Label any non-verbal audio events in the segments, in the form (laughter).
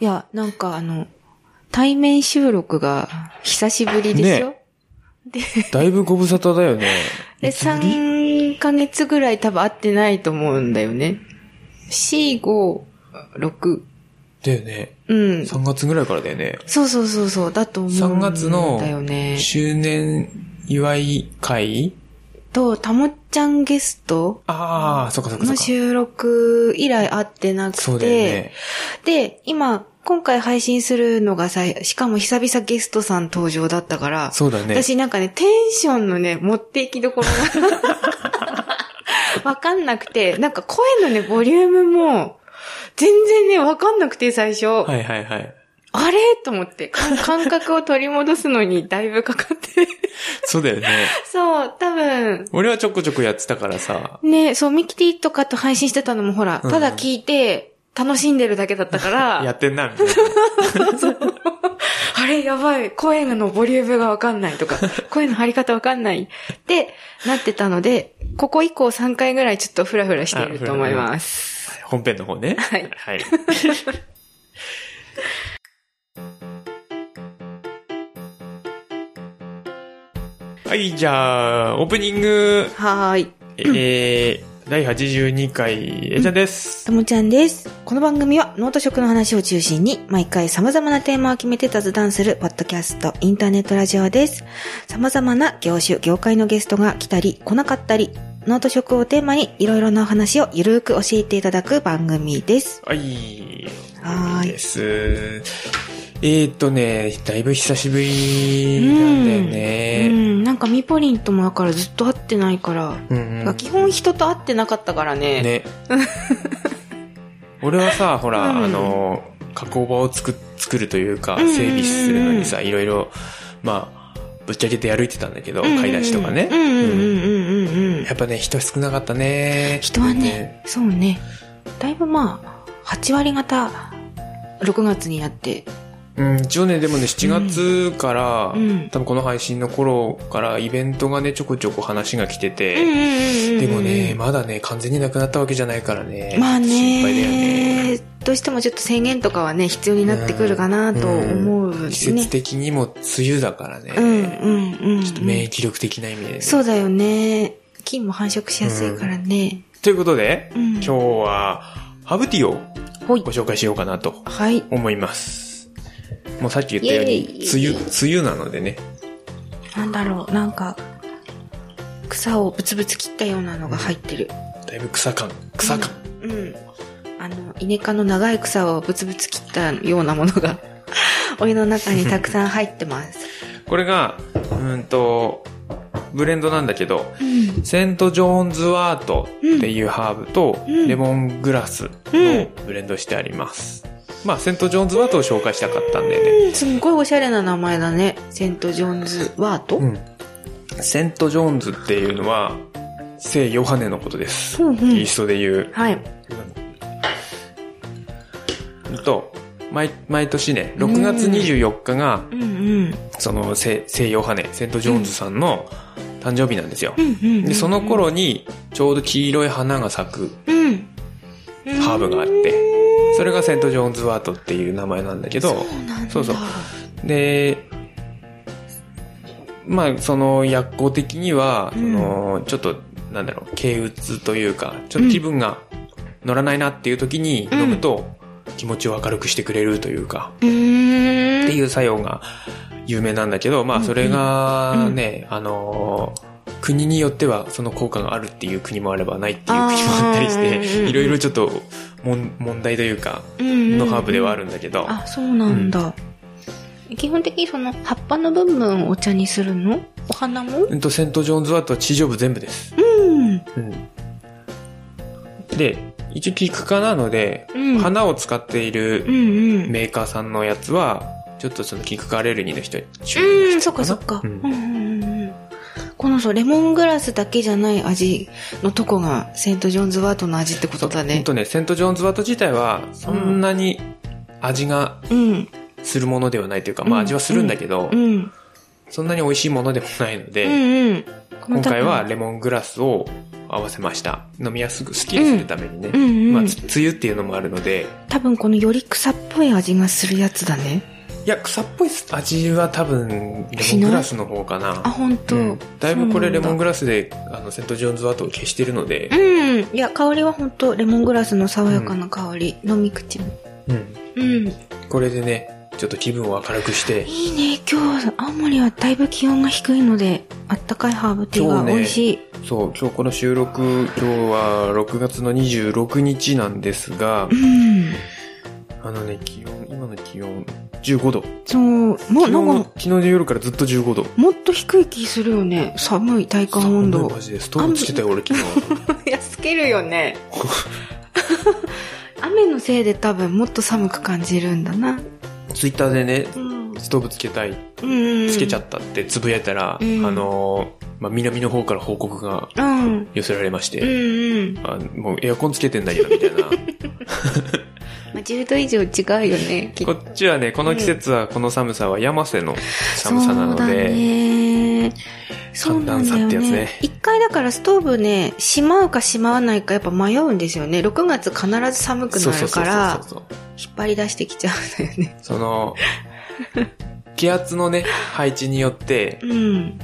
いや、なんかあの、対面収録が久しぶりですよ。ねだいぶご無沙汰だよね。(laughs) で、3ヶ月ぐらい多分会ってないと思うんだよね。4、5、6。だよね。うん。3月ぐらいからだよね。そうそうそうそう、だと思うん3月のだよね。周年祝い会と、たもっちゃんゲストああ、そっかそっか。の収録以来会ってなくて、そうだよね。で、今、今回配信するのがさ、しかも久々ゲストさん登場だったから、そうだね。私なんかね、テンションのね、持っていきどころが (laughs) わかんなくて、なんか声のね、ボリュームも、全然ね、わかんなくて最初。はいはいはい。あれ？と思って、か (laughs) 感覚を取り戻すのにだいぶかかって。そうだよね。(laughs) そう、多分、俺はちょこちょこやってたからさ。ね、そう、ミキティとかと配信してたのもほら、うんただ聞いて、楽しんでるだけだったから、(laughs) やってんな、みたいな。あれ？やばい、声のボリュームがわかんないとか、声の張り方わかんないってなってたので、ここ以降3回ぐらいちょっとフラフラしていると思います。本編の方ね。はいはい。はい、じゃあ、オープニング、はーい。えー、第82回、えちゃんです。ともちゃんです。この番組は農と食の話を中心に毎回様々なテーマを決めて雑談するポッドキャスト、インターネットラジオです。様々な業種、業界のゲストが来たり来なかったり、農と食をテーマにいろいろなお話をゆるーく教えていただく番組です。はい。はーいです。えーっとね、だいぶ久しぶりなんだようね。ん、なんかミポリンともだからずっと会ってないから、うんうん基本人と会ってなかったからね。ね。(laughs) 俺はさ、ほら、うんあの、加工場を作作るというか、うんうんうん整備するのにさ、いろいろ、まあ、ぶっちゃけて歩いてたんだけど、うんうんうん買い出しとかね。うんうんうんうんうんうんうん。やっぱね、人少なかったね。人はね、そうね。だいぶまあ、8割方、6月になって、うん、一応ね、でもね、7月から、うん多分この配信の頃からイベントがね、ちょこちょこ話が来てて、ででもね、、まだね、完全になくなったわけじゃないからね。まあ心配だよね。ね、どうしてもちょっと制限とかはね、必要になってくるかなと思うね。季節的にも梅雨だからね。うんうんうん。ちょっと免疫力的な意味でね。そうだよね。菌も繁殖しやすいからね。ということで、うん今日は、ハーブティーをご。紹介しようかなとはい。思います。もうさっき言ったように、梅雨、梅雨なのでね。なんだろう、なんか、草をブツブツ切ったようなのが入ってる。だいぶ草感、草感。うん。あの、イネ科の長い草をブツブツ切ったようなものが、(laughs) お湯の中にたくさん入ってます。これが、うーんと、ブレンドなんだけど、うん。セント・ジョーンズワートっていうハーブと、うんレモングラスのブレンドしてあります。まあ、セント・ジョーンズワートを紹介したかったんでね。うん、すんごいおしゃれな名前だね。セント・ジョーンズ・ワート、うん。セント・ジョーンズっていうのは、聖ヨハネのことです。うんうんキリストで言う。はい。うんと、毎、毎年ね、6月24日が、うんうん。その聖、聖ヨハネ、セント・ジョーンズさんの誕生日なんですよ。で、その頃に、ちょうど黄色い花が咲くうん。ハーブがあって、それがセント・ジョーンズワートっていう名前なんだけど、そうなんだ。そうそう。で、まあ、その薬効的には、うん。その、ちょっと、なんだろう、軽鬱というか、ちょっと気分が乗らないなっていう時に飲むと、気持ちを明るくしてくれるというか。っていう作用が有名なんだけど、まあ、それがね、あのー、国によってはその効果があるっていう国もあればないっていう国もあったりして、いろいろちょっと問題というか、ののハーブではあるんだけど、あ、そうなんだ。基本的にその葉っぱの部分をお茶にするの？お花も？うんと、セント・ジョーンズワートは地上部全部です。うん。うん。で、一応キク科なので、うん花を使っていうんるうん。メーカーさんのやつは、ちょっとそのキク科アレルギーの人に注意うん、そっかそっか。ううんんうんうんこのそう、レモングラスだけじゃない味のとこがセント・ジョーンズ・ワートの味ってことだね。ほんとね、セント・ジョーンズワート自体は、そんなに味がうん。するものではないというか、まあ味はするんだけど、うん。そんなに美味しいものでもないのうで、んうん。今回はレモングラスを合わせました。飲みやすく、スッキリするためにね。うんうんまあ、つ梅雨っていうのもあるので、多分このより草っぽい味がするやつだね。いや、草っぽい味は多分、レモングラスの方かな。あ、本当、うんだいぶこれレモングララスで、あの、セントジョーンズワートを消してるので、うん。いや、香りは本当レモングラスの爽やかな香り。飲み口も。うん。うん。これでね、ちょっと気分を明るくして、いいね。今日、青森はだいぶ気温が低いので、あったかいハーブティーが美味しい。そう、今日この収録、今日は6月の26日なんですがう、ん。あのね、気温、今の気温、15度。そう、もう昨日のなんか、昨日の夜からずっと15度。もっと低い気するよね。寒い体感温度マ。ジでストーブつけたよ、俺昨日。(laughs) いや、つけるよね。(laughs) 雨のせいで多分もっと寒く感じるんだな。ツイッターでね、うん。ストーブつけたい、うん。つけちゃったってつぶやいたら、うんあのー、まあ、南の方から報告がうん。寄せられまして、うんうん。あもうエアコンつけてんだけど、みたいな。(laughs) まあ、10度以上違うよね。ことっちはね、この季節は、この寒さは山瀬の寒さなので、ね。寒暖差ってやつねね。一回だからストーブね、しまうかしまわないかやっぱ迷うんですよね。6月必ず寒くなるから、引っ張り出してきちゃうんだよね。その、気圧のね、配置によって、うん。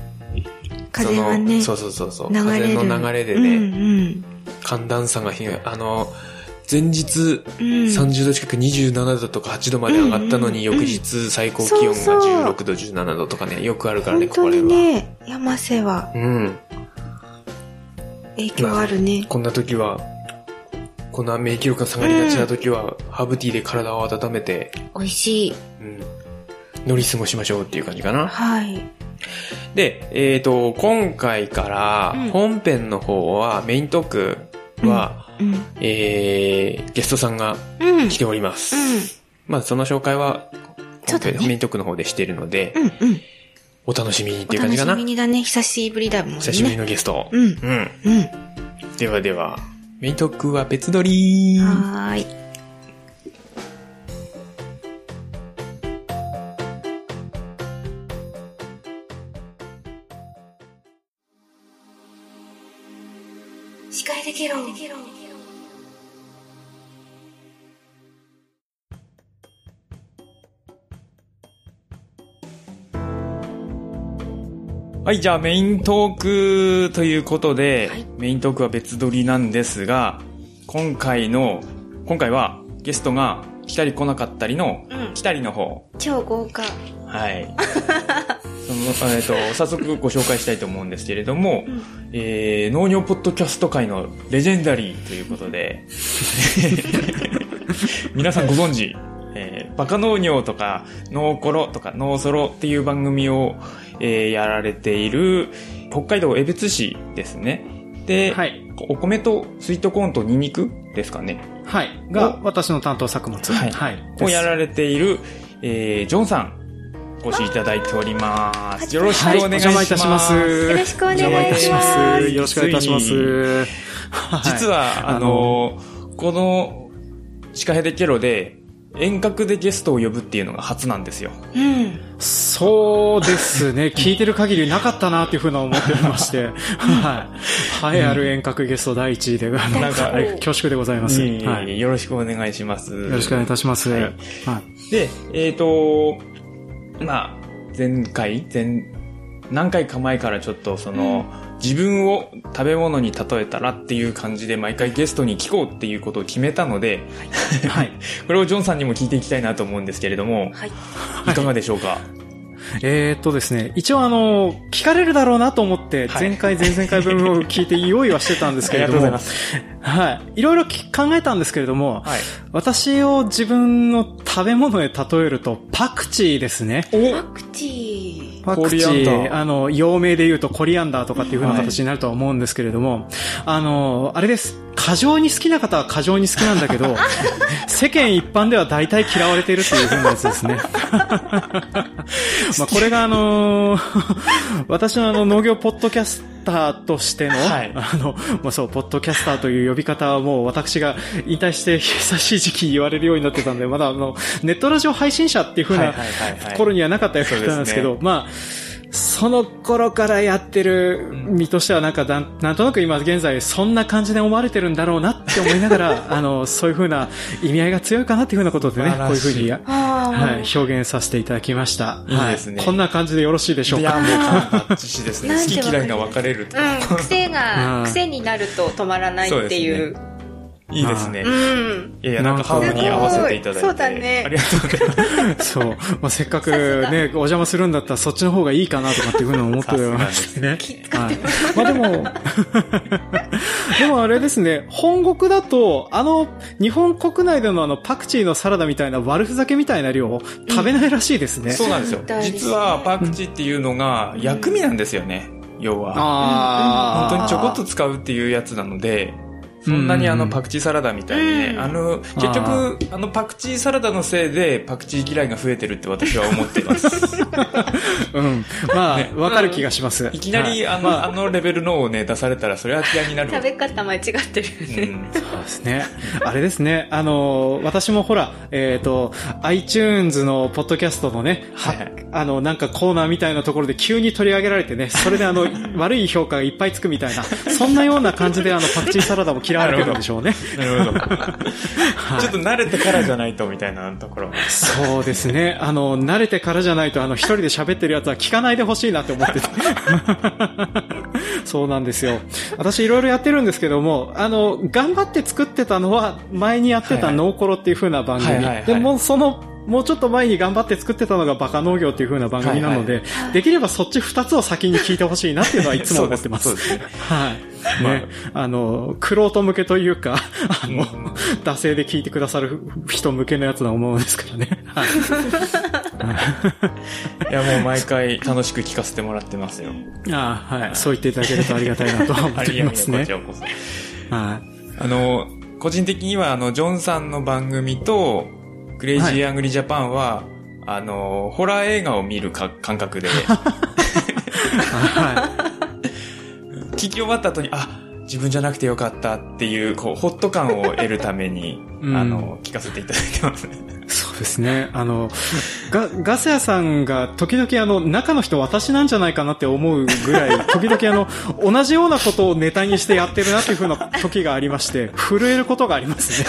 風はね、そうそうそう。風の流れでうね、ん寒暖差がひあの、前日うん。うん。30度近く27度とか8度まで上がったのに、翌日最高気温がそうそう16度、17度とかね、よくあるからね、ここら辺は。ね、山瀬はうん。影響あるね。こんな時は、こんな免疫力が下がりがちな時は、ハーブティーで体を温めて、美味しい。うん、乗り過ごしましょうっていう感じかな。はい。で、えっ、と、今回からうん本編の方は、メイントークは、うん。えー、ゲストさんがうん。来ております。うんまあ、その紹介は、ねメイントークの方でしているので、うんうん。お楽しみにってお楽しいう感じかな。みにだね。久しぶりだもんね。久しぶりのゲスト。うん。うん。うん。ではでは、メイントークは別撮り。はーい。司会できろ。はい、じゃあメイントークということで、はいメイントークは別撮りなんですが、今回の、今回はゲストが来たり来なかったりの、うん来たりの方。超豪華。はい。(laughs) えっと、早速ご紹介したいと思うんですけれども、んえー、農業ポッドキャスト界のレジェンダリーということで、皆さんご存知、えー、バカ農業とか、農コロとか、農ソロっていう番組を、えー、やられている、北海道江別市ですね。で、はい。お米とスイートコーンとニンニクですかね。はい。が、私の担当作物。はいはい。をや。られている、えー、ジョンさん、お越しいただいております。よろしくはい。おお願いします。邪魔いたします。よろしくお願いしますお邪魔いたします。よろしくお願いいたします。実は、あのこの、シカヘデケロで、遠隔でゲストを呼ぶっていうのが初なんですよ。うん。そうですね。(laughs) 聞いてる限りなかったなっていうふうな思っておりまして。(laughs) はい。栄えある遠隔ゲスト第一位で、あのなんかはい恐縮でございます。はい。よろしくお願いします。よろしくお願いいたします。はいはい。で、えっ、と、まあ、前回、前、何回か前からちょっとその、自分を食べ物に例えたらっていう感じで毎回ゲストに聞こうっていうことを決めたので、はい。(laughs) これをジョンさんにも聞いていきたいなと思うんですけれども、はい。いかがでしょうか、えー、っとですね、一応あの、聞かれるだろうなと思って、はい前回、前々回分を聞いて用意はしてたんですけれども、ありがとうございはい。いろいろき考えたんですけれども、はい。私を自分の食べ物で例えると、パクチーですね。パクチー。パクチー、ーあの、洋名で言うとコリアンダーとかっていう風な形になるとは思うんですけれども、あの、あれです。過剰に好きな方は過剰に好きなんだけど、(laughs) 世間一般では大体嫌われているっていう風なやつですね。(laughs) まあこれがあの私のあの農業ポッドキャスターとしての、はい。あの、まあそう、ポッドキャスターという呼び方はもう私が引退して久しい時期言われるようになってたんで、まだあの、ネットラジオ配信者っていう風なはいはいはいはい。頃にはなかったようなんですけど、そうまあ、その頃からやってる身としてはなんかなんとなく今現在そんな感じで思われてるんだろうなって思いながら、(laughs) あの、そういう風な意味合いが強いかなっていう風なことでね、こういう風に、はい、表現させていただきました。いいですねはい。こんな感じでよろしいでしょういや、か。もうバッチシですね。好き嫌いが分かれると。うん、癖うが、ん癖になると止まらないっていう。いいですね。うん。いやいや、なんかハーフに合わせていただいて。そうだねありがとうございます。そう。まあ、せっかくね、お邪魔するんだったらそっちの方がいいかなとかっていうふうに思ってましてね。はい。まあでも、(laughs) でもあれですね、本国だと、あの、日本国内でのあの、パクチーのサラダみたいな悪ふざけみたいな量を食べないらしいですね。そうなんですよ実はパクチーっていうのが薬味なんですよね。要は。ああ。本当にちょこっと使うっていうやつなので、そんなにあのパクチーサラダみたいにね、うんあの、結局、あのパクチーサラダのせいでパクチー嫌いが増えてるって私は思っています。(laughs) うん。まあ、わかる気がします。いきなりはいあの、あのレベルのをね、出されたらそれは嫌いになるわ食べ方間違ってるよね。うんそうですね。あれですね。あの、私もほら、えっ、と、iTunes のポッドキャストのね、ははいはいあの、なんかコーナーみたいなところで急に取り上げられてね、それであの、悪い評価がいっぱいつくみたいな、そんなような感じであの、パクチーサラダも嫌われてるんでしょうね。なるほど。ちょっと慣れてからじゃないとみたいなところ。そうですね。あの、慣れてからじゃないと、あの、一人で喋ってるやつは聞かないでほしいなって思ってて。そうなんですよ。私いろいろやってるんですけども、あの、頑張って作ってたのは、前にやってたノーコロっていう風な番組。でも、その、もうちょっと前に頑張って作ってたのがバカ農業っていう風な番組なので、できればそっち二つを先に聞いてほしいなっていうのはいつも思ってます。そうですねはい。ね、あの、クロート向けというか、あの、惰性で聞いてくださる人向けのやつだと思うんですからね。はい。いや、もう毎回楽しく聞かせてもらってますよ。ああ、はい。そう言っていただけるとありがたいなと思っていますね。はい。あの、個人的には、あの、ジョンさんの番組と、クレイジーアングリージャパンは、あの、ホラー映画を見るか感覚で、は聞き終わった後に、あ、自分じゃなくてよかったっていう、こう、ほっと感を得るために、うん。あの、聞かせていただいてます。そうですね。あの、ガ、ガス屋さんが時々あの、中の人私なんじゃないかなって思うぐらい、(laughs) 時々あの、同じようなことをネタにしてやってるなっていう風な時がありまして、震えることがありますね。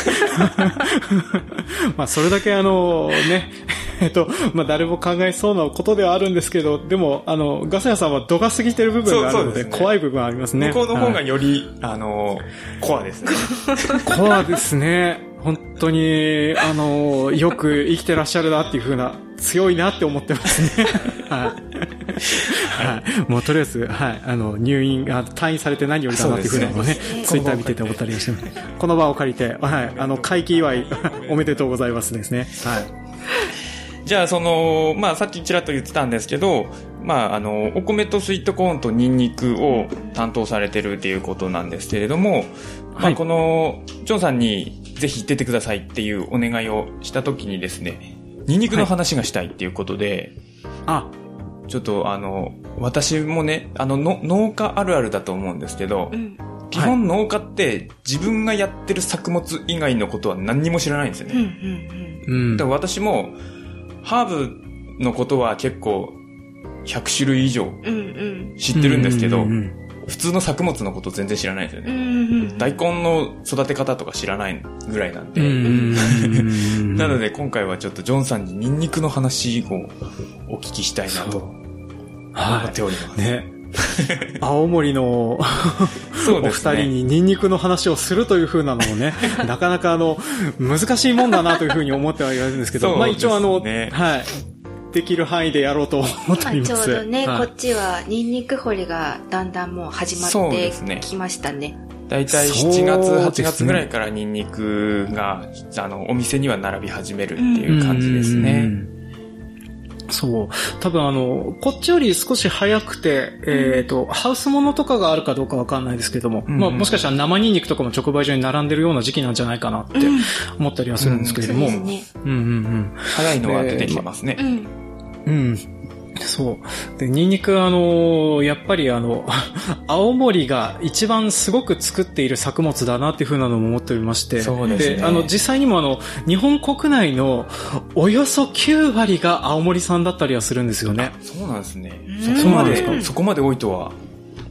(laughs) まあ、それだけあの、ね、えっと、まあ、誰も考えそうなことではあるんですけど、でも、あの、ガス屋さんは度が過ぎてる部分があるので、ですね怖い部分はありますね。向こうの方はいがより、あの、コアですね。(laughs) コアですね。本当に、あの、よく生きてらっしゃるなっていう風な、強いなって思ってますね。(laughs) はい。はい。もうとりあえず、はい。あの、入院、あ退院されて何よりだなっていう風なのをね、ツイッター見てて思ったりしてます。この場を借りて、はい。あの、会期祝い、おめでとうございますですね。はい。じゃあ、その、まあ、さっきちらっと言ってたんですけど、まあ、あの、お米とスイートコーンとニンニクを担当されてるっていうことなんですけれども、まあ、はいこの、ジョンさんにぜひ出てくださいっていうお願いをしたときにですね、ニンニクの話がしたいっていうことで、あ、ちょっとあの、私もね、あのの、農家あるあるだと思うんですけど、うん。基本農家って自分がやってる作物以外のことは何にも知らないんですようん。うね。ん。うんだから私も、ハーブのことは結構100種類以上。知ってるんですけど、うんうん普通の作物のこと全然知らないんですようね。ん。大根の育て方とか知らないぐらいなんで。うんうんうん (laughs) なので今回はちょっとジョンさんにニンニクの話をお聞きしたいなと思はっております。い。ね。(laughs) 青森のそうお。二人にニンニクの話をするという風なのもね、(laughs) なかなかあの、難しいもんだなという風に思ってはいるんですけど、そうまあ一応あの、はい。できる範囲でやろうと思ってまあ、おります。ちょうどね、はいこっちはニンニク掘りがだんだんもう始まってきましたね。だいたいそう7月、ですね8月ぐらいからニンニクが、あの、お店には並び始めるっていう感じですね。うんそう。多分あの、こっちより少し早くて、えっ、と、ハウスものとかがあるかどうかわかんないですけども、うんまあもしかしたら生ニンニクとかも直売所に並んでるような時期なんじゃないかなって思ったりはするんですけれども、そうですね。うんうんうん。早いのは出てきてますねう。ん。うん。そう。で、ニンニクあの、やっぱりあの、(laughs) 青森が一番すごく作っている作物だなっていうふうなのも思っておりまして。そうですねあの、実際にもあの、日本国内のおよそ9割が青森産だったりはするんですよね。そうなんですね。うんそこまで、そこまで多いとは。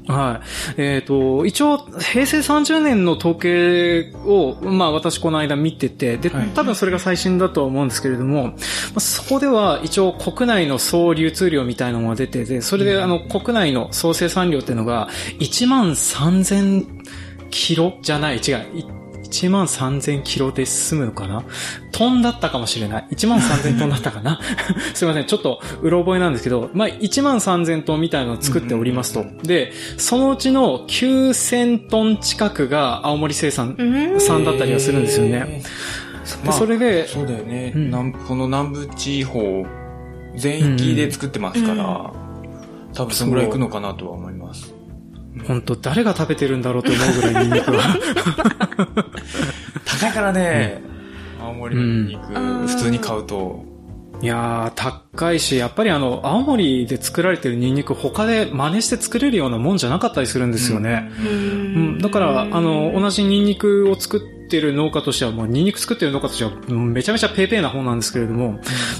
はい。えっ、と、一応、平成30年の統計を、まあ私この間見てて、で、はい多分それが最新だとは思うんですけれども、まあ、そこでは一応国内の総流通量みたいなのが出てて、それであの国内の総生産量っていうのが1万3000キロじゃない、違う。い1万3000キロで済むのかな？トンだったかもしれない。1万3000トンだったかな？(laughs) すいません。ちょっと、うろ覚えなんですけど、まあ、1万3000トンみたいなのを作っておりますと。で、そのうちの9000トン近くが青森生産うん産だったりはするんですよね。で、まあそれで、そうだよね。うん南この南部地方全域で作ってますから、多分そのぐらい行くのかなとは思います。本当誰が食べてるんだろうと思うぐらいニンニクは。(laughs) 高いからね、青森のニンニク、うん普通に買うと。いやー、高いし、やっぱりあの、青森で作られてるニンニク他で真似して作れるようなもんじゃなかったりするんですよね。うん、だから、あの、同じニンニクを作ってる農家としては、もうニンニク作ってる農家としては、うんめちゃめちゃペーペーな方なんですけれども、ま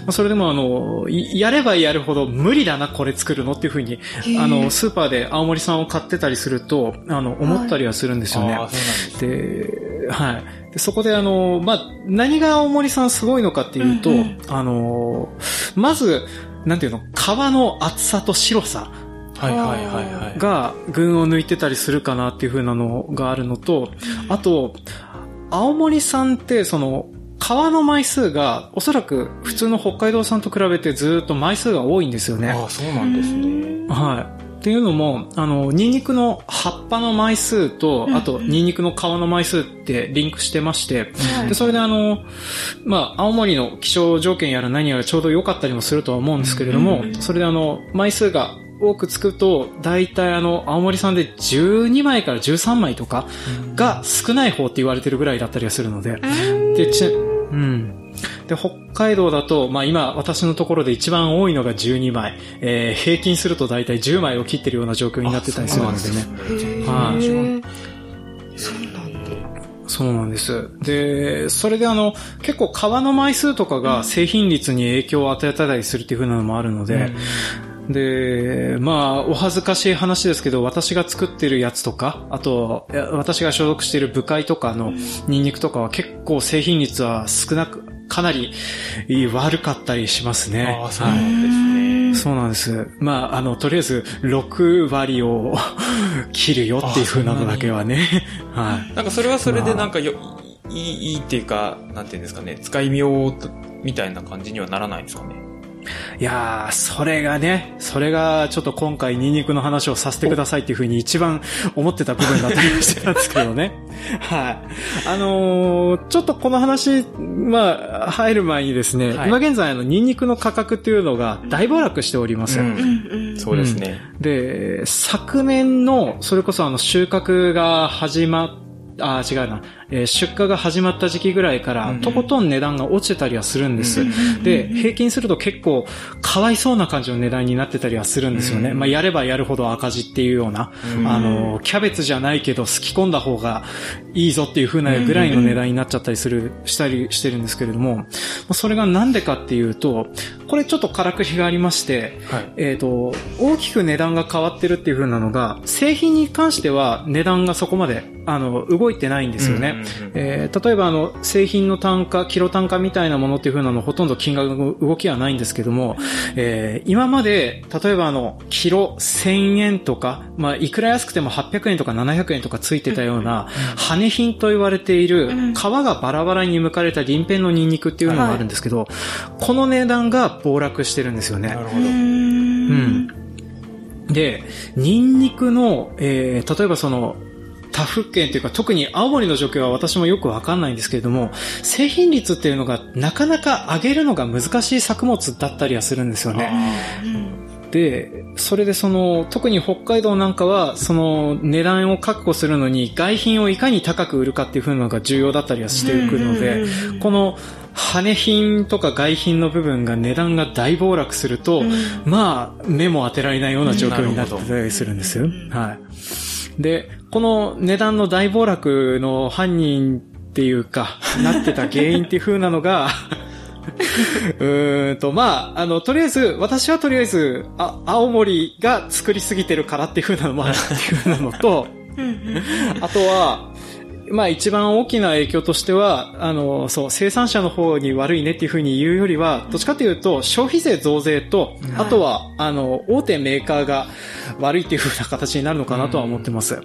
あ、それでもあの、いやればやるほど無理だな、これ作るのっていうふうに、あの、スーパーで青森産を買ってたりすると、あの、思ったりはするんですよね。ああ、そうなんではい。でそこであの、まあ、何が青森さんすごいのかっていうと、うんうんあの、まず、なんていうの、皮の厚さと白さはいはいはいはい。が群を抜いてたりするかなっていう風なのがあるのと、あと、青森産ってその、皮の枚数がおそらく普通の北海道産と比べてずっと枚数が多いんですよね。ああ、そうなんですね。はい。っていうのも、あの、ニンニクの葉っぱの枚数と、あと、ニンニクの皮の枚数ってリンクしてまして、で、それであの、まあ、青森の気象条件やら何やらちょうど良かったりもするとは思うんですけれども、それであの、枚数が多くつくと、大体あの、青森産で12枚から13枚とかが少ない方って言われてるぐらいだったりはするので、で、ち、うん。で、北海道だと、まあ今、私のところで一番多いのが12枚。えー平均すると大体10枚を切ってるような状況になってたりするのでね。はいへーそうなんだ。そうなんです。で、それであの、結構皮の枚数とかが製品率に影響を与えたりするっていう風なのもあるので、で、まあ、お恥ずかしい話ですけど、私が作ってるやつとか、あと、私が所属している部会とかのニンニクとかは結構製品率は少なく、かなり悪かったりしますね。ああ、そうなんですね。そうなんです。まあ、あの、とりあえず、6割を (laughs) 切るよっていう風なのだけはね。はい。なんかそれはそれでなんかよ、いい、いいっていうか、なんていうんですかね、使いみようと、みたいな感じにはならないんですかね。いやー、それがね、それがちょっと今回ニンニクの話をさせてくださいっていう風に一番思ってた部分だったりしてたんですけどね。(laughs) はい。あのーちょっとこの話、まあ、入る前にですね、はい今現在あのニンニクの価格っていうのが大暴落しております。うん。そうですね。で、昨年の、それこそあの収穫が始まっあー違うな、えー出荷が始まった時期ぐらいから、うんとことん値段が落ちてたりはするんです。うんで、平均すると結構、かわいそうな感じの値段になってたりはするんですよね。うんまあ、やればやるほど赤字っていうような、うんあの、キャベツじゃないけど、すき込んだ方がいいぞっていう風なぐらいの値段になっちゃったりする、したりしてるんですけれども、まあそれがなんでかっていうと、これちょっとからくりがありまして、はい。えっ、と、大きく値段が変わってるっていう風なのが、製品に関しては値段がそこまで、あの、動いてないんですよね。えー例えばあの、製品の単価、キロ単価みたいなものっていう風なのほとんど金額の動きはないんですけども、えー今まで、例えばあの、キロ1000円とか、まあ、いくら安くても800円とか700円とかついてたような、羽品と言われている、うん皮がバラバラに剥かれた鱗片のニンニクっていうのがあるんですけど、この値段が暴落してるんですよね。なるほど。うんうん。で、ニンニクの、えー例えばその、他府県というか特に青森の状況は私もよくわかんないんですけれども、製品率っていうのがなかなか上げるのが難しい作物だったりはするんですよね。で、それでその、特に北海道なんかは、その値段を確保するのに外品をいかに高く売るかっていう風なのが重要だったりはしてくるので、この羽品とか外品の部分が値段が大暴落すると、まあ、目も当てられないような状況になってたりするんですよ。はい。で、この値段の大暴落の犯人っていうか、(laughs) なってた原因っていう風なのが、うーんと、まあ、あの、とりあえず、私はとりあえず、あ、青森が作りすぎてるからっていう風なのもあるっていう風なのと、あとは、まあ一番大きな影響としては、あの、そう、生産者の方に悪いねっていうふうに言うよりは、どっちかというと、消費税増税と、あとは、あの、大手メーカーが悪いっていうふうな形になるのかなとは思ってます。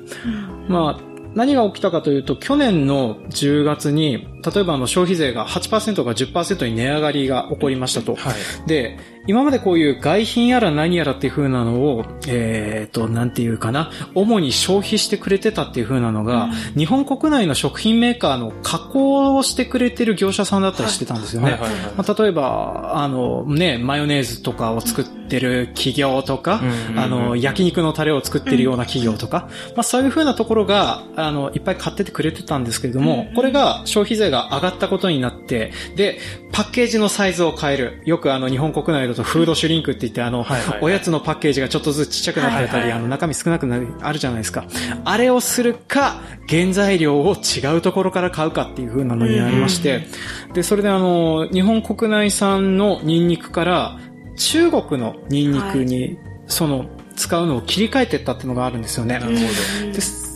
まあ、何が起きたかというと、去年の10月に、例えばあの消費税が8%が10%に値上がりが起こりましたと。はい。で、今までこういう外品やら何やらっていう風なのを、えっ、と、なんていうかな、主に消費してくれてたっていう風なのが、日本国内の食品メーカーの加工をしてくれてる業者さんだったりしてたんですよね。はい。はい。はい。まあ、例えば、あの、ね、マヨネーズとかを作ってる企業とか、うんうんうんあの、焼肉のタレを作ってるような企業とか、まあそういう風なところが、あの、いっぱい買っててくれてたんですけれども、これが消費税が上がったことになって、で、パッケージのサイズを変える。よくあの、日本国内だとフードシュリンクって言って、あの、はいはいはいおやつのパッケージがちょっとずつちっちゃくなってたり、はいはいあの、中身少なくなる、あるじゃないですか。あれをするか、原材料を違うところから買うかっていう風なのになりまして、で、それであの、日本国内産のニンニクから、中国のニンニクに、その、使うのを切り替えてったっていうのがあるんですよね。なるほど。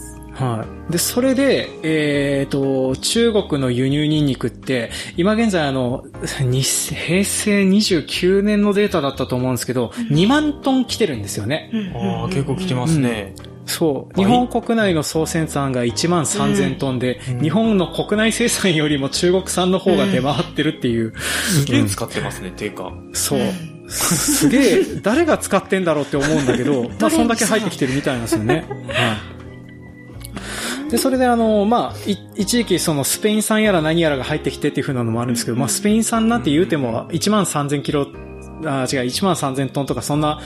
はい。で、それで、えっ、と、中国の輸入ニンニクって、今現在あの、(laughs) に平成29年のデータだったと思うんですけど、2万トン来てるんですよね。ああ、結構来てますね。そう。日倍本国内の総生産が1万3000トンで、日本の国内生産よりも中国産の方が出回ってるっていう。すげえ使ってますね、ていうか。そう。すげえ、誰が使ってんだろうって思うんだけど、(laughs) まあそんだけ入ってきてるみたいなんですよね。はい。で、それであの、まあ、い一時期そのスペイン産やら何やらが入ってきてっていう風なのもあるんですけど、まあスペイン産なんて言うても1万3000キロ、あ、違う、1万3000トンとかそんな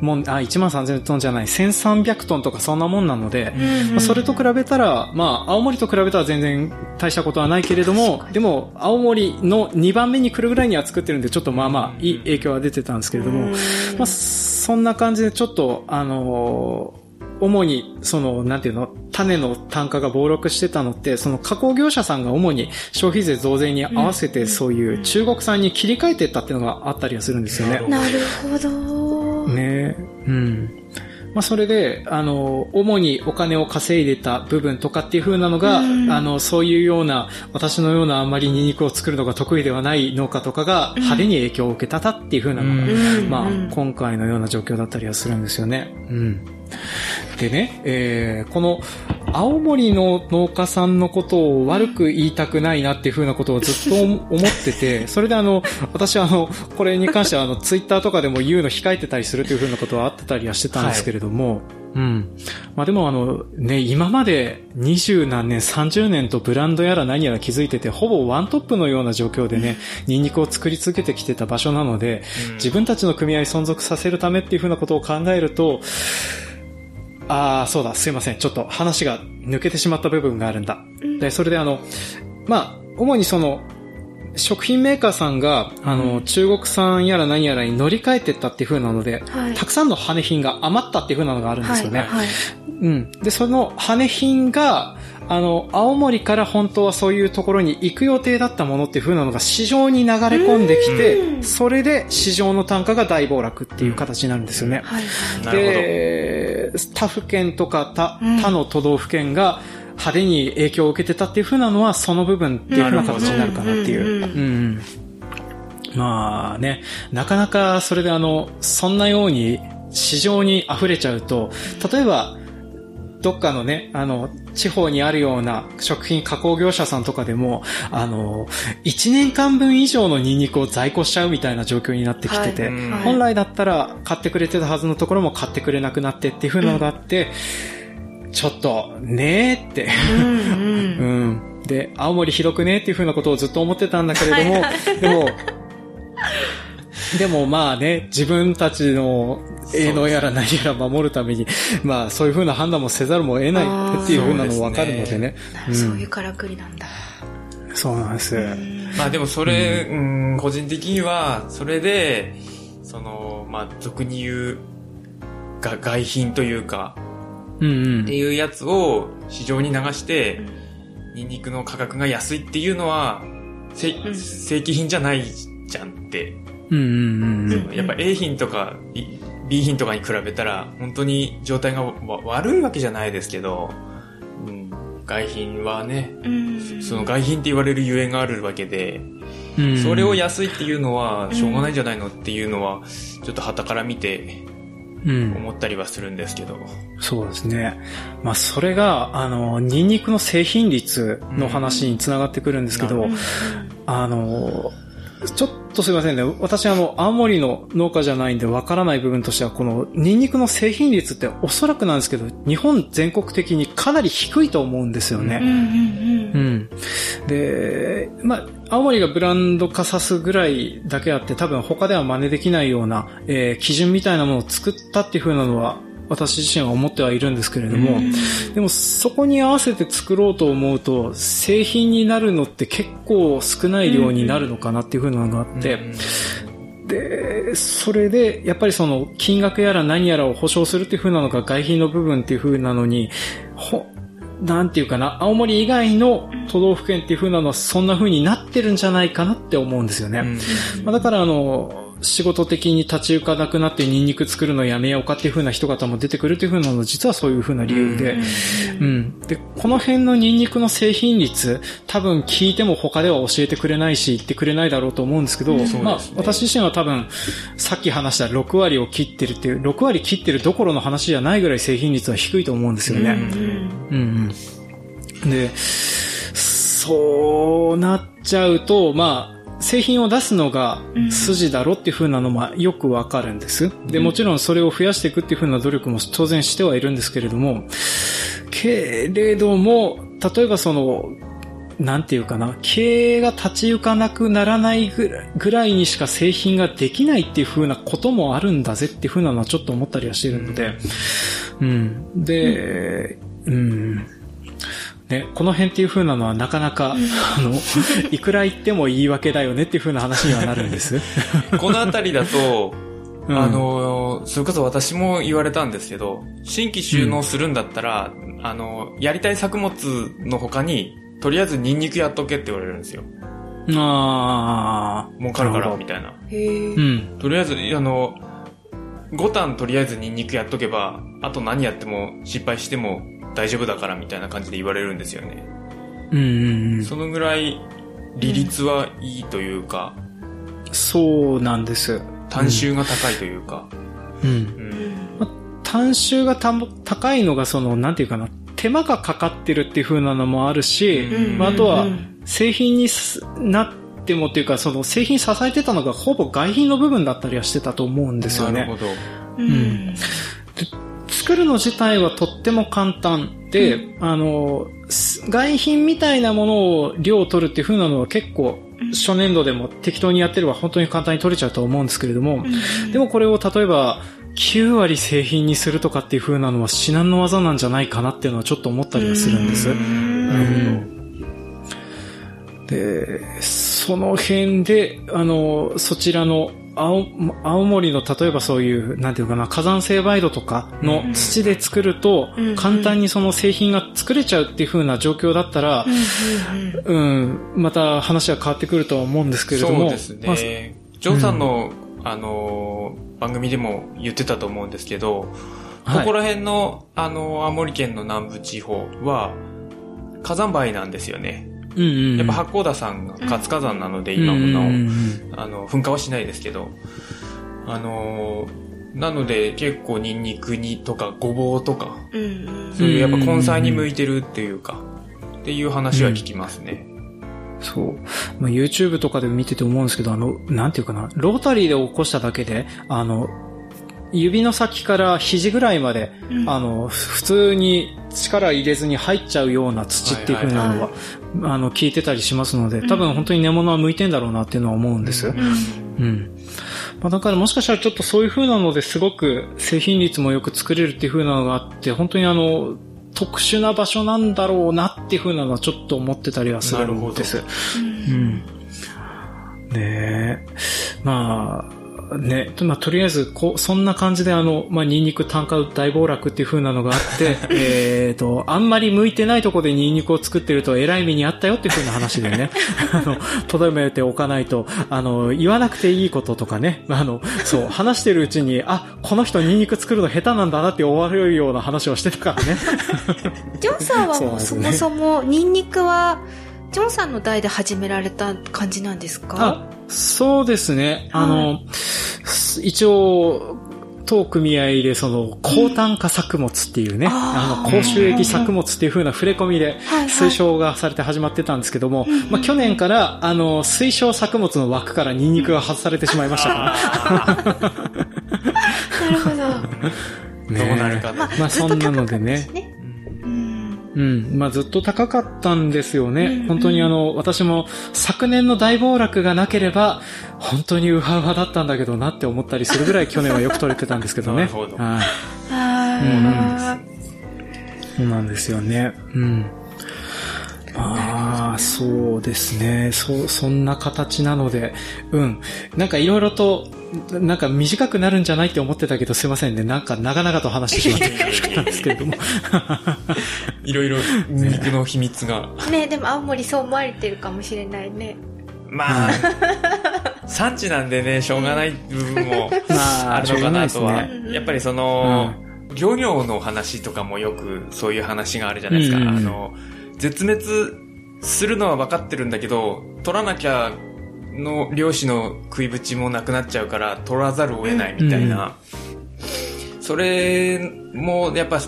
もん、あ、1万3000トンじゃない、1300トンとかそんなもんなので、まあ、それと比べたら、まあ、青森と比べたら全然大したことはないけれども、でも、青森の2番目に来るぐらいには作ってるんで、ちょっとまあまあ、いい影響は出てたんですけれども、まあ、そんな感じでちょっと、あのー主に、その、なんていうの、種の単価が暴落してたのって、その加工業者さんが主に消費税増税に合わせて、そういう中国産に切り替えてったっていうのがあったりはするんですよね。なるほど。ねうん。まあ、それで、あの、主にお金を稼いでた部分とかっていう風なのが、うんあの、そういうような、私のようなあんまりニンニクを作るのが得意ではない農家とかが派手に影響を受けたたっていう風なのが、うんまあうん、今回のような状況だったりはするんですよね。うん。でね、えー、この、青森の農家さんのことを悪く言いたくないなっていう風なことをずっと思ってて、(laughs) それであの、私はあの、これに関してはあの、ツイッターとかでも言うの控えてたりするという風なことはあってたりはしてたんですけれども、うん。まあでもあの、ね、今まで二十何年、30年とブランドやら何やら築いてて、ほぼワントップのような状況でね、ニンニクを作り続けてきてた場所なので、自分たちの組合存続させるためっていう風なことを考えると、ああ、そうだ、すいません。ちょっと話が抜けてしまった部分があるんだ。で、それであの、まあ、主にその、食品メーカーさんが、あの、中国産やら何やらに乗り換えてったっていう風なので、はいたくさんの羽品が余ったっていう風なのがあるんですよね。はい。はいうん。で、その羽品が、あの、青森から本当はそういうところに行く予定だったものっていう風なのが市場に流れ込んできて、それで市場の単価が大暴落っていう形になるんですよね。はい。なるほど。で、他府県とか他うん他の都道府県が派手に影響を受けてたっていう風なのは、その部分っていう風な形になるかなっていう。うんうんうんまあね、なかなかそれであの、そんなように市場に溢れちゃうと、例えば、どっかのね、あの、地方にあるような食品加工業者さんとかでも、あの、1年間分以上のニンニクを在庫しちゃうみたいな状況になってきてて、はい。うん。はい本来だったら買ってくれてたはずのところも買ってくれなくなってっていう風なのがあって、ちょっと、ねーって、うんうん。(laughs) うん。で、青森ひどくねっていう風なことをずっと思ってたんだけれども、でも、(laughs) でもまあね、自分たちの営農やら何やら守るために、まあそういう風な判断もせざるも得ないっていう風なのもわかるのでね。うん。そういうからくりなんだ。そうなんです。まあでもそれ、うん、個人的には、それで、その、まあ、俗に言う、が外品というか、うんっていうやつを市場に流して、ニンニクの価格が安いっていうのは、正規品じゃないっじゃんって、うんうんうんうん。やっぱ A 品とかい B 品とかに比べたら、本当に状態がわ悪いわけじゃないですけど、うん、外品はね、うんその外品って言われるゆえんがあるわけで、うんそれを安いっていうのはしょうがないんじゃないのっていうのは、ちょっと旗から見てうん。思ったりはするんですけど。そうですね。まあ、それが、あの、ニンニクの製品率の話につながってくるんですけど、うんあの、ちょっとすいませんね。私、あの、青森の農家じゃないんでわからない部分としては、この、ニンニクの製品率っておそらくなんですけど、日本全国的にかなり低いと思うんですよね。うん。で、まあ、青森がブランド化さすぐらいだけあって、多分他では真似できないような、えー基準みたいなものを作ったっていう風なのは、私自身は思ってはいるんですけれども、でもそこに合わせて作ろうと思うと、製品になるのって結構少ない量になるのかなっていう風なのがあって、で、それで、やっぱりその、金額やら何やらを保証するっていう風なのが外品の部分っていう風なのに、ほ、なんていうかな、青森以外の都道府県っていう風なのはそんな風になってるんじゃないかなって思うんですよね。うん。まあ、だからあの、仕事的に立ち行かなくなってニンニク作るのやめようかっていう風な人方も出てくるっていう風なの実はそういう風な理由で、うん。で、この辺のニンニクの製品率、多分聞いても他では教えてくれないし、言ってくれないだろうと思うんですけど、そうまあ私自身は多分、さっき話した6割を切ってるっていう、6割切ってるどころの話じゃないぐらい製品率は低いと思うんですよね。うんうん。で、そうなっちゃうと、まあ、製品を出すのが筋だろっていう風なのもよくわかるんです。で、もちろんそれを増やしていくっていう風な努力も当然してはいるんですけれども、けれども、例えばその、なんていうかな、経営が立ち行かなくならないぐらいにしか製品ができないっていう風なこともあるんだぜっていう風なのはちょっと思ったりはしてるので、うん。で、うん。ね、この辺っていう風なのはなかなか、あの、(laughs) いくら言っても言い訳だよねっていう風な話にはなるんです。(laughs) このあたりだと、うんあの、それこそ私も言われたんですけど、新規収納するんだったら、あの、やりたい作物の他に、とりあえずニンニクやっとけって言われるんですよ。あー。儲かるから、みたいな。へーうん。とりあえず、あの、5単とりあえずニンニクやっとけば、あと何やっても失敗しても大丈夫だからみたいな感じで言われるんですよね。うんうんうん。そのぐらい、利率はいいというか、そうなんです。単収が高いというか、うん。うん。単収がた高いのがその、なんていうかな、手間がかかってるっていう風なのもあるし、うんまあ、あとはうん製品にすなってもっていうか、その製品支えてたのがほぼ外品の部分だったりはしてたと思うんですよね。なるほど。うん作るの自体はとっても簡単で、あの、す外品みたいなものを量を取るっていう風なのは結構、初年度でも適当にやってれば本当に簡単に取れちゃうと思うんですけれども、でもこれを例えば、9割製品にするとかっていう風なのは至難の技なんじゃないかなっていうのはちょっと思ったりはするんです。なるで、その辺で、あの、そちらの青、青森の例えばそういう、なんていうかな、火山性培土とかの土で作るとうん、簡単にその製品が作れちゃうっていう風な状況だったら、うん、また話は変わってくるとは思うんですけれども。そうですまあね。ジョーさんの、あのー、番組でも言ってたと思うんですけど、はいここら辺の、あのー、青森県の南部地方は、火山灰なんですよね。うんうんうん。やっぱ八甲田山が活火山なので、今もなお、うんうんうんあの、噴火はしないですけど、あのー、なので結構ニンニクにとかごぼうとか、そういうやっぱ根菜に向いてるっていうか、っていう話は聞きますね。そう。まあ、YouTube とかで見てて思うんですけど、あの、なんていうかな、ロータリーで起こしただけで、あの、指の先から肘ぐらいまで、うんあの、普通に力入れずに入っちゃうような土っていう風なのは、あの、聞いてたりしますので、多分本当に根物は向いてんだろうなっていうのは思うんです。うん。まあ、だからもしかしたらちょっとそういう風なのですごく製品率もよく作れるっていう風なのがあって、本当にあの、特殊な場所なんだろうなっていう風なのはちょっと思ってたりはするんです。うん。で、まあ、ね、まあ、とりあえず、こう、そんな感じであの、まあ、ニンニク単価大暴落っていう風なのがあって、(laughs) えっと、あんまり向いてないとこでニンニクを作ってると偉い目にあったよっていう風な話でね、(laughs) あの、とどめておかないと、あの、言わなくていいこととかね、あの、そう、話してるうちに、あ、この人ニンニク作るの下手なんだなって思われるような話をしてたからね。(laughs) ジョンさんはもうそもそも、ニンニクは、ジョンさんの代で始められた感じなんですか？あ、そうですね。あの、一応、当組合でその、高単価作物っていうね、あの、高収益作物っていう風な触れ込みではいはい推奨がされて始まってたんですけども、まあ去年から、あの、推奨作物の枠からニンニクが外されてしまいましたから。(laughs) なるほど。(laughs) ねどうなるかまあ、まあそんなのでね。うん。うん。まあずっと高かったんですよね。うん本当にあの、私も昨年の大暴落がなければ、本当にウハウハだったんだけどなって思ったりするぐらい去年はよく取れてたんですけどね。(laughs) なるほどはい。あそうなんですよね。うん。ああ、そうですね。そう、そんな形なので、うん。なんかいろいろと、なんか短くなるんじゃないって思ってたけど、すいませんね。なんか長々と話してしまって恐縮なんですけれども。(laughs) いろいろ肉の秘密が。ーねでも青森そう思われてるかもしれないね。まあ、(laughs) 産地なんでね、しょうがない部分もまあるのかなとはしょうがないです。ねやっぱりその、漁業の話とかもよくそういう話があるじゃないですか。うんうんうんあの、絶滅するのは分かってるんだけど、取らなきゃの漁師の食いぶちもなくなっちゃうから取らざるを得ないみたいな。それもやっぱ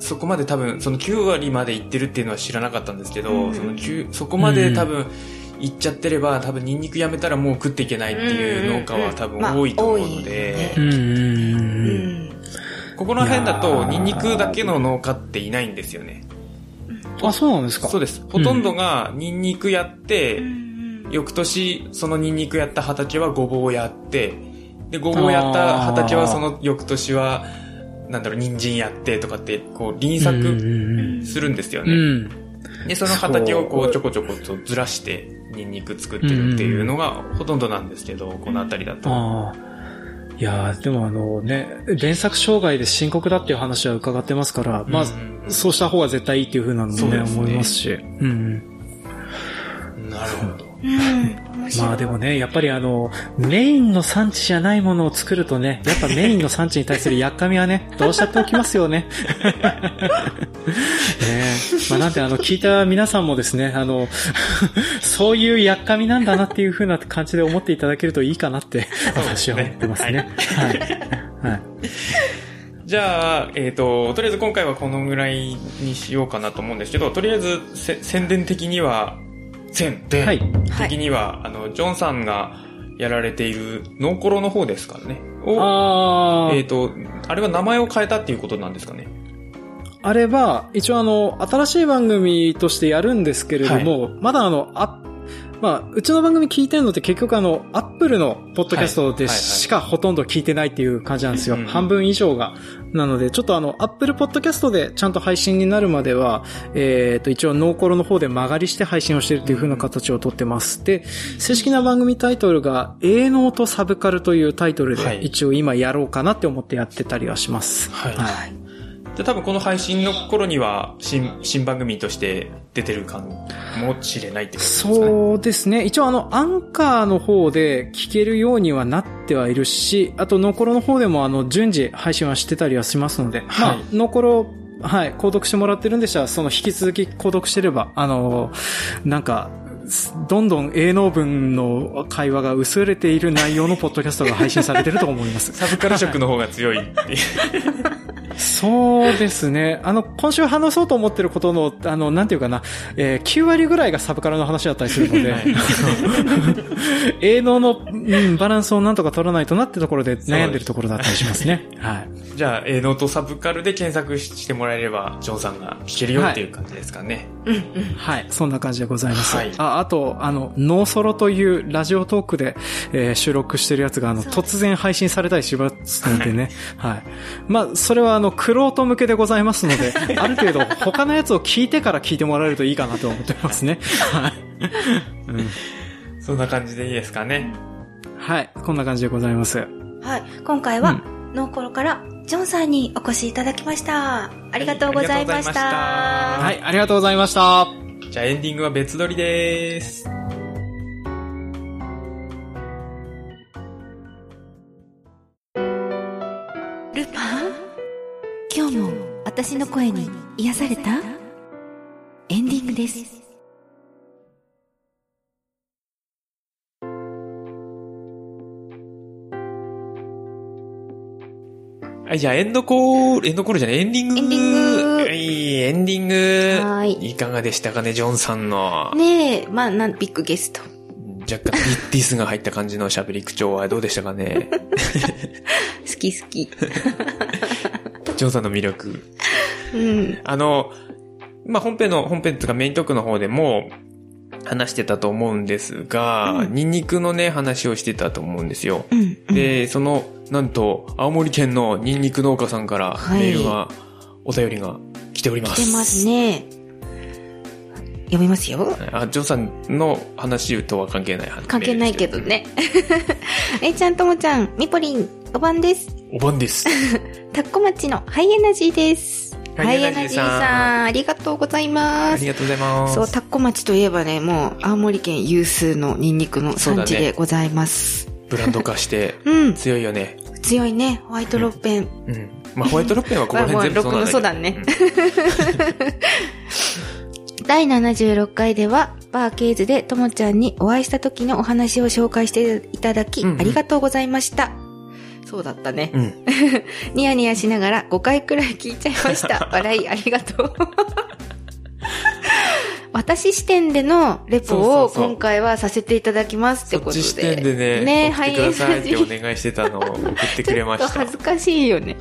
そこまで多分その9割まで行ってるっていうのは知らなかったんですけど、うんその9そこまで多分行っちゃってれば多分ニンニクやめたらもう食っていけないっていう農家は多分多いと思うので、うんうんううん。ん。ここら辺だとーニンニクだけの農家っていないんですよね。あ、そうなんですか？そうです。ほとんどがニンニクやって、うん翌年そのニンニクやった畑はごぼうをやって、で、ごぼうやった畑はその翌年は、なんだろう、人参やってとかって、こう、輪うん作うんするんですよね。うん。で、その畑をこう、ちょこちょことずらして、ニンニク作ってるっていうのがほとんどなんですけど、この辺りだと。ああ。いやーでもあのね、連作障害で深刻だっていう話は伺ってますから、まあ、うんそうした方が絶対いいっていう風なのもね、ね思いますし。うんうん。なるほど。まあでもね、やっぱりあの、メインの産地じゃないものを作るとね、やっぱメインの産地に対するやっかみはね、どうしたって起きますよね。(laughs) ねえ。まあなんであの、聞いた皆さんもですね、あの、そういうやっかみなんだなっていう風な感じで思っていただけるといいかなって、私は思ってますね。はい。はい。じゃあ、えっ、と、とりあえず今回はこのぐらいにしようかなと思うんですけど、とりあえずせ宣伝的には、宣伝はい的には、あの、ジョンさんがやられているノーコロの方ですからね。を、えっ、と、あれは名前を変えたっていうことなんですかね。あれは、一応あの、新しい番組としてやるんですけれども、まだあの、あ、まあ、うちの番組聞いてるのって結局あの、アップルのポッドキャストでしかほとんど聞いてないっていう感じなんですよ。うん半分以上が。なので、ちょっとあの、アップルポッドキャストでちゃんと配信になるまでは、えっ、と、一応ノーコロの方で曲がりして配信をしてるっていう風な形をとってます。で、正式な番組タイトルが、営農とサブカルというタイトルで、はい一応今やろうかなって思ってやってたりはします。はいはい。じゃあ多分この配信の頃には、新、新番組として出てるかもしれないってことですかね。そうですね。一応あの、アンカーの方で聞けるようにはなってはいるし、あと、ノコロの方でもあの、順次配信はしてたりはしますので、まはいあ、ノコロ、はい、購読してもらってるんでしたら、その引き続き購読してれば、あの、なんか、どんどん営農文の会話が薄れている内容のポッドキャストが配信されてると思います。(laughs) サブカル色の方が強いっていう。(laughs) そうですね。あの、今週話そうと思ってることの、あの、なんていうかな、えー9割ぐらいがサブカルの話だったりするので、はい (laughs) 営農の、うん、バランスをなんとか取らないとなってところで悩んでるところだったりしますね。(laughs) はい。じゃあ、えーノートサブカルで検索してもらえれば、ジョンさんが聞けるよっていう感じですかね。はい。そんな感じでございます。はいあ、あと、あの、ノーソロというラジオトークで、えー収録してるやつが、あの、突然配信されたりしますのでね。(laughs) はい。まあ、それは、あの、クロート向けでございますので、(laughs) ある程度、他のやつを聞いてから聞いてもらえるといいかなと思ってますね。はい。うんそんな感じでいいですかね。はい。こんな感じでございます。はい。今回は、ノーコロからジョンさんにお越しいただきました。ありがとうございました。ははい、ありがとうございました。じゃあエンディングは別撮りです。今日も私の声に癒された？エンディングです。はい、じゃあエンドコール、エンドコールじゃない、エンディング。エンディングはい、エンディング。はいいかがでしたかね、ジョンさんの。ねえ、まあ、なん、ビッグゲスト。若干ディスが入った感じの喋り口調はどうでしたかね？(laughs) 好き好き。ジョンさんの魅力。うん。あの、まあ、本編の、本編とかメイントークの方でも話してたと思うんですが、うんニンニクのね、話をしてたと思うんですよ。うん。うん、で、その、なんと、青森県のニンニク農家さんからはいメールが、お便りが来ております。来てますね。読みますよ。あ、ジョンさんの話とは関係ない話。関係ないけど。ね。(laughs) えいちゃんともちゃん、みぽりん、おばんです。お盆です。(laughs) タッコ町のハイエナジーです。ハイエナジーさんん、ありがとうございあますり。がとうございます。そう、タッコ町といえばね、もう、青森県有数のニンニクの産地でございます。ブランド化して、(laughs) うん、強いよね。強いね、ホワイトロッペン。うん。まあ、ホワイトロッペンはここら辺 (laughs) 全部そうなんだ。そうだね第76回では、バーケーズでともちゃんにお会いした時のお話を紹介していただき、うんうんありがとうございました。そうだったね。うん。うん。ニヤニヤしながら5回くらい聞いちゃいました。(laughs) 笑いありがとう。私視点でのレポそうをそうそう今回はさせていただきますってそことで。っち視点でね、ね送ってくださいってお願いしてたのを送ってくれました (laughs) ちょっと恥。ずかしいよね。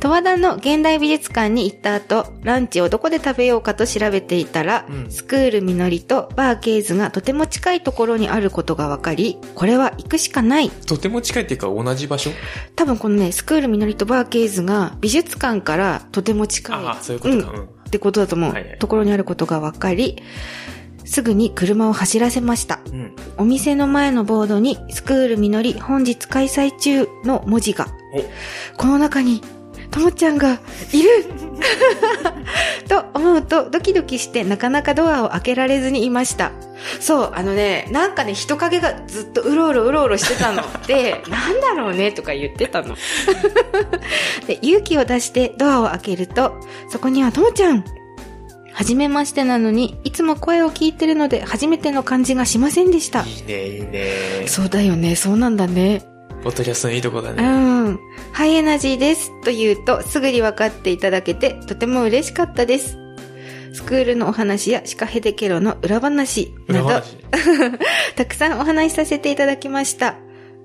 十和田の現代美術館に行った後、ランチをどこで食べようかと調べていたら、うんスクールみのりとバーケーズがとても近いところにあることが分かり、これは行くしかない。とても近いっていうか同じ場所？多分このね、スクールみのりとバーケーズが美術館からとても近い。ああ、そういうことか。んうん。ってことだと思う、はいはいところにあることが分かり、すぐに車を走らせました。うん。お店の前のボードに、スクールみのり本日開催中の文字が。この中に、ともちゃんがいる (laughs) と思うとドキドキしてなかなかドアを開けられずにいました。そう、あのね、なんかね、人影がずっとうろうろうろうろしてたの。(laughs) で、なんだろうねとか言ってたの。(laughs) で、勇気を出してドアを開けると、そこにはともちゃんはじめましてなのに、いつも声を聞いてるので初めての感じがしませんでした。いいね、いいね。そうだよね、そうなんだね。ポッドキャストのいいとこだうね。ん。ハイエナジーです。と言うと、すぐに分かっていただけて、とても嬉しかったです。スクールのお話やシカヘデケロの裏話など、裏話。(laughs) たくさんお話しさせていただきました。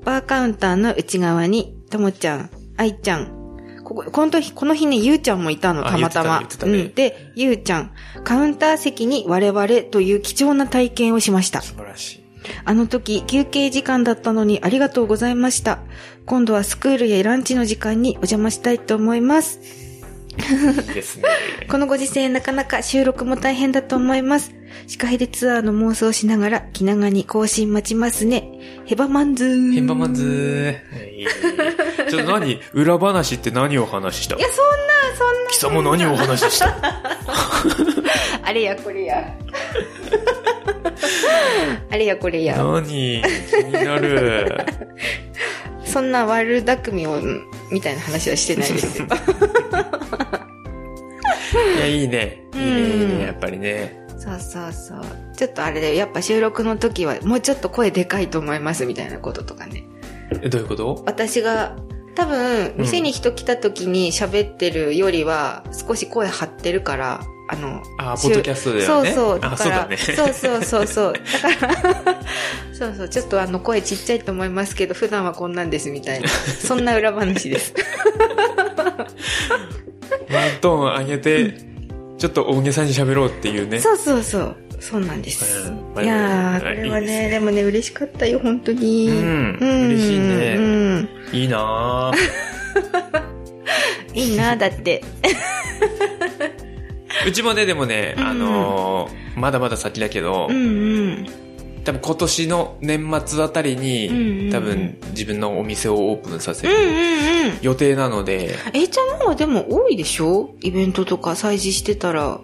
バーカウンターの内側に、ともちゃん、あいちゃん、ここ、この日、この日ね、ゆうちゃんもいたの、あたまたま。たねうん。で、ゆうちゃん、カウンター席に我々という貴重な体験をしました。素晴らしい。あの時、休憩時間だったのにありがとうございました。今度はスクールやランチの時間にお邪魔したいと思います。いいですね。(laughs) このご時世なかなか収録も大変だと思います。シカヘデツアーの妄想しながら気長に更新待ちますね。ヘバマンズー。ヘバマンズー。ちょっと何？裏話って何を話した？いや、そんな、そんな。貴様何をお話しした？(laughs) あれやこれや。あれやこれや。何？気になる。(laughs) そんな悪巧みを、みたいな話はしてないですよ。(laughs) いや、いいね。いいね、いいね、やっぱりね。そうそうそう。ちょっとあれで、やっぱ収録の時はもうちょっと声でかいと思いますみたいなこととかね。え、どういうこと？私が、多分、店に人来た時に喋ってるよりは、少し声張ってるから、あの、あ、ポッドキャストではね。そうそう。だあ、から、そうだね。そうそうそうそう。(laughs) だから、そうそう。ちょっとあの声ちっちゃいと思いますけど、普段はこんなんですみたいな。そんな裏話です。(laughs) ワントーン上げて、ちょっと大げさに喋ろうっていうね。そうそうそう。そうなんです。うんいやー、これはね、でもね、嬉しかったよ、本当に。うん嬉しいねうん。いいなぁ。(laughs) いいな、だって。うちもね、でもね、うんあのーまだまだ先だけどう、んうん。多分今年の年末あたりに、うんうんうん多分自分のお店をオープンさせうんうんるうん。予定なので、A ちゃんの方はでも多いでしょ？イベントとか催事してたら、っ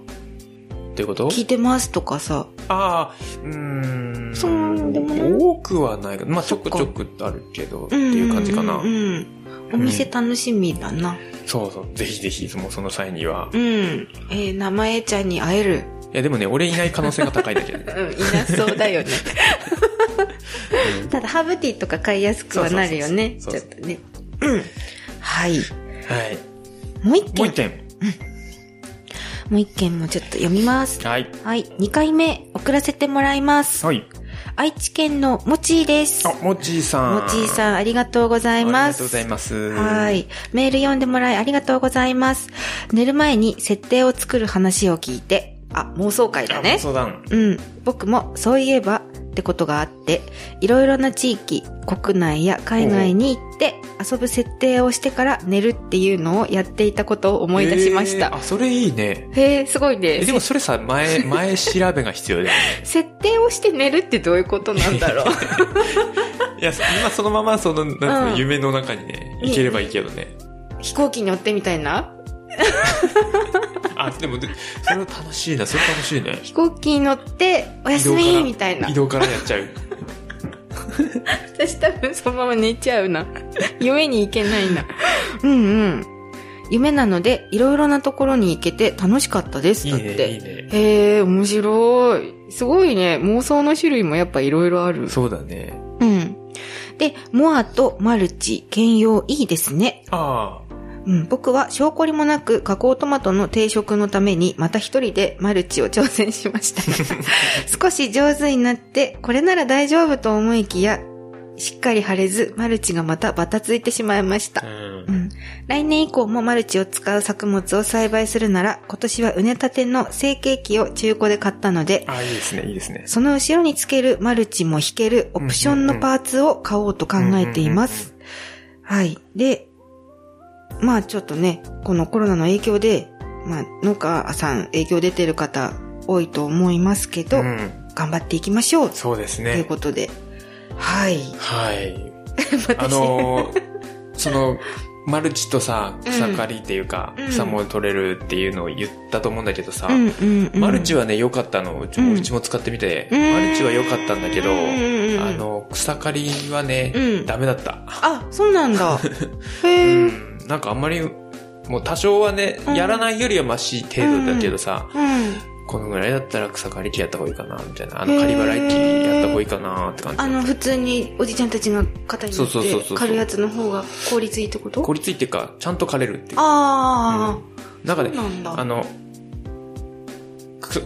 ていうこと？聞いてますとかさ。ああ、うーん。そうでもない？多くはないまあちょくちょくあるけど、っていう感じかな。うんうんうん。お店楽しみだな。そうそう。ぜひぜひ、もうその際には。うん。えー、生 A ちゃんに会える。いや、でもね、俺いない可能性が高いだけどね。(laughs) うん、いなそうだよね。ただ、ハーブティーとか買いやすくはなるよね。ちょっとね。うん。はい。はい。もう一件。もう一件。もう一件もちょっと読みます。はい。はい。2回目、送らせてもらいます。はい。愛知県のもちーです。あ、もちーさん。もちーさん、ありがとうございます。ありがとうございます。はい。メール読んでもらいありがとうございます。寝る前に設定を作る話を聞いて、あ、妄想会だあね。相談。うん。僕もそういえばってことがあって、いろいろな地域、国内や海外に行って遊ぶ設定をしてから寝るっていうのをやっていたことを思い出しました。えーあ、それいいね。へえ、すごいえね。でもそれさ、前、(laughs) 前調べが必要だよね。設定をして寝るってどういうことなんだろう。(laughs) いや、今そのままその、なん夢の中にね、行ければいいけどね。飛行機に乗ってみたいな？あ、でも、でそれは楽しいな、それ楽しいね。飛行機に乗って、おやすみみたいな移。動からやっちゃう。私多分そのまま寝ちゃうな。夢に行けないな。うんうん。夢なので、いろいろなところに行けて楽しかったです。いいね、だって。いいね。へえ、面白い。すごいね。妄想の種類もやっぱいろいろある。そうだね。うん。で、モアとマルチ、兼用いいですね。あうん、僕は証拠りもなく加工トマトの定食のためにまた一人でマルチを挑戦しました。(laughs) 少し上手になって、これなら大丈夫と思いきや、しっかり貼れず、マルチがまたバタついてしまいましたあ。。う。うんん。来年以降もマルチを使う作物を栽培するなら、今年は畝立ての成形機を中古で買ったので、あ、いいですね、いいですね。その後ろにつけるマルチも引けるオプションのパーツを買おうと考えています。はい。で、まあちょっとね、このコロナの影響で、まあ農家さん影響出てる方多いと思いますけど、うん。頑張っていきましょう。そうですというね。ことで。はい。はい。(laughs) 私あのー、その、マルチとさ、草刈りっていうか、うん草も取れるっていうのを言ったと思うんだけどさ、うんうんうん、マルチはね、良かったの。うちも、うちも使ってみて、うんマルチは良かったんだけど、あの、草刈りはね、うんダメだった。あ、そうなんだ。(laughs) へ。ん。なんかあんまり、もう多少はね、うんやらないよりはマシ程度だけどさ、うん。このぐらいだったら草刈り機やった方がいいかな、みたいな。あの、刈り払い機やった方がいいかな、って感じ。あの、普通におじちゃんたちが肩に乗そうそうそうそうって狩るやつの方が効率いいってこと？効率いいっていうか、ちゃんと刈れるっていう。あなんかねあの、く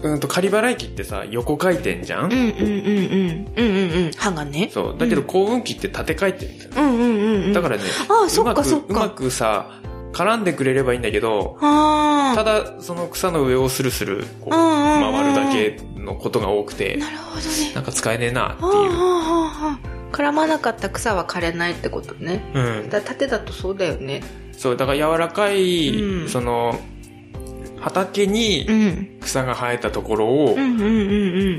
うんと、仮払い機ってさ、横回転じゃん、あ。うんうんうんうん。うんうんうん。刃がね。そう。だけど、幸運機って縦回転だよ。うんうんうんうん。だからね、あそっかそっかうまくさ、絡んでくれればいいんだけど、あただ、その草の上をスルスル、回るだけのことが多くてあ。、なるほどね。なんか使えねえなっていう。絡まなかった草は枯れないってことね。うん。だ縦だとそうだよね。そう、だから柔らかい、うんその、畑うにん。草が生えたところを。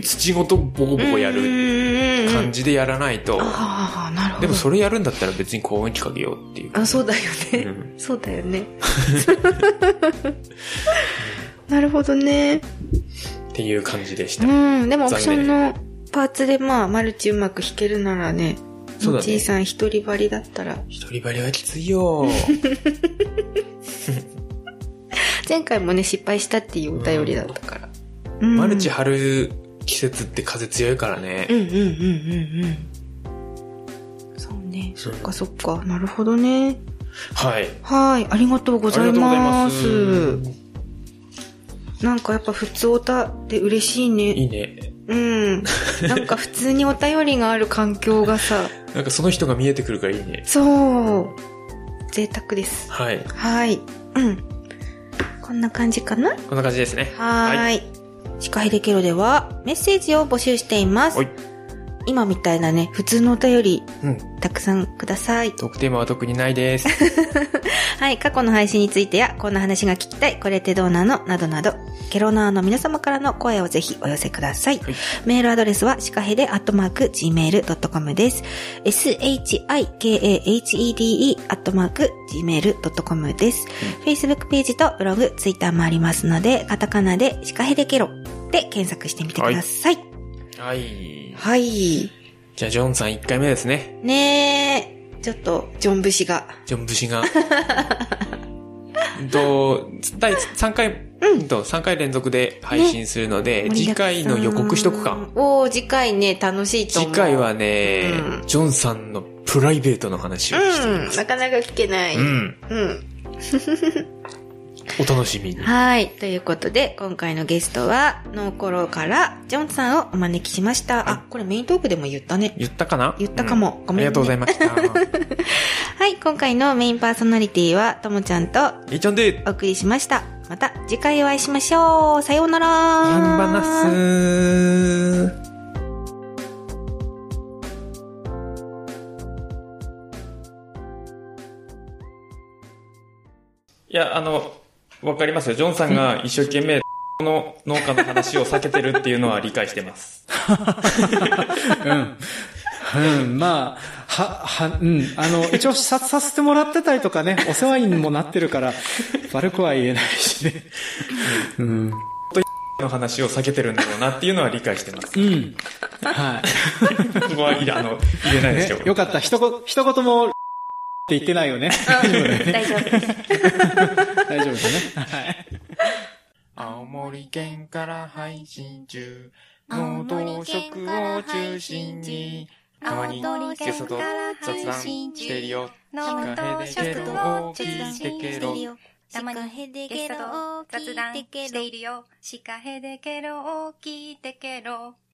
土ごとボコボコやるる感じでやらないと。でもそれやるんだったら別に幸運機かけようっていう。あ、そうだよね。うんそうだよね。(laughs) なるほどね。っていう感じでした。うん。でもオプション残のパーツでまあ、マルチうまく弾けるならね、そうだねおじいさん一人張りだったら、一人張りはきついよ。(laughs) 前回もね、失敗したっていうお便りだったから。うんマルチ張る季節って風強いからね。うんうんうんうんうん。そうね。そっかそっか。なるほどね。はい。はい。ありがとうございま。す。なんかやっぱ普通おたって嬉しいね。いいね。うん。なんか普通にお便りがある環境がさ、(laughs) なんかその人が見えてくるからいいね。そう。贅沢です。はい。はい。うん。こんな感じかな？こんな感じですね。はーい。司会でケロではメッセージを募集しています。はい今みたいなね、普通のお便り、うん。たくさんください。トークテーマは特にないです。(laughs) はい、過去の配信についてや、こんな話が聞きたい、これってどうなの？などなど、ケロナーの皆様からの声をぜひお寄せください。はいメールアドレスは、シカヘデアットマーク gmail.com です。shikahede アットマーク gmail.com です。Facebook ページとブログ、ツイッターもありますので、カタカナでシカヘデケロで検索してみてください。はい。はい。じゃあ、ジョンさん1回目ですね。ねえ、ちょっと、ジョン節が。ジョン節が。(laughs) うんと、第3回、うんと、3回連続で配信するので、次回の予告しとくか。。おー、次回ね、楽しいと思う。次回はね、うんジョンさんのプライベートの話をしてみうん、ます。なかなか聞けない。うん。うん。お楽しみに。はい。ということで、今回のゲストは、ノーコロからジョンさんをお招きしました。あ、これメイントークでも言ったね。言ったかな？言ったかもうんごめんねありがとうございました。(laughs) はい。今回のメインパーソナリティは、ともちゃんとえいちゃんで、お送りしました。また次回お会いしましょう。さようなら。ヤンバナスいや、あの、わかりますよ。ジョンさんが一生懸命、この農家の話を避けてるっていうのは理解してます。うん。うん、まあ、は、は、うん。あの、一応視察させてもらってたりとかね、お世話にもなってるから、悪くは言えないしね。うん。の話を避けてるんだろうなっていうのは理解してます。うん。はここは、(laughs) あの、入れないい。ですよね、。よかった。一言、一言も、って言ってないよね。(laughs) 大丈夫です。大丈夫ですね。はい。青森県から配信中、農道食を中心に、たまにゲストと雑談してるよ。農道食を中心にたまにゲゲストと雑談しているよ。シカヘデケロを聞いてケロ。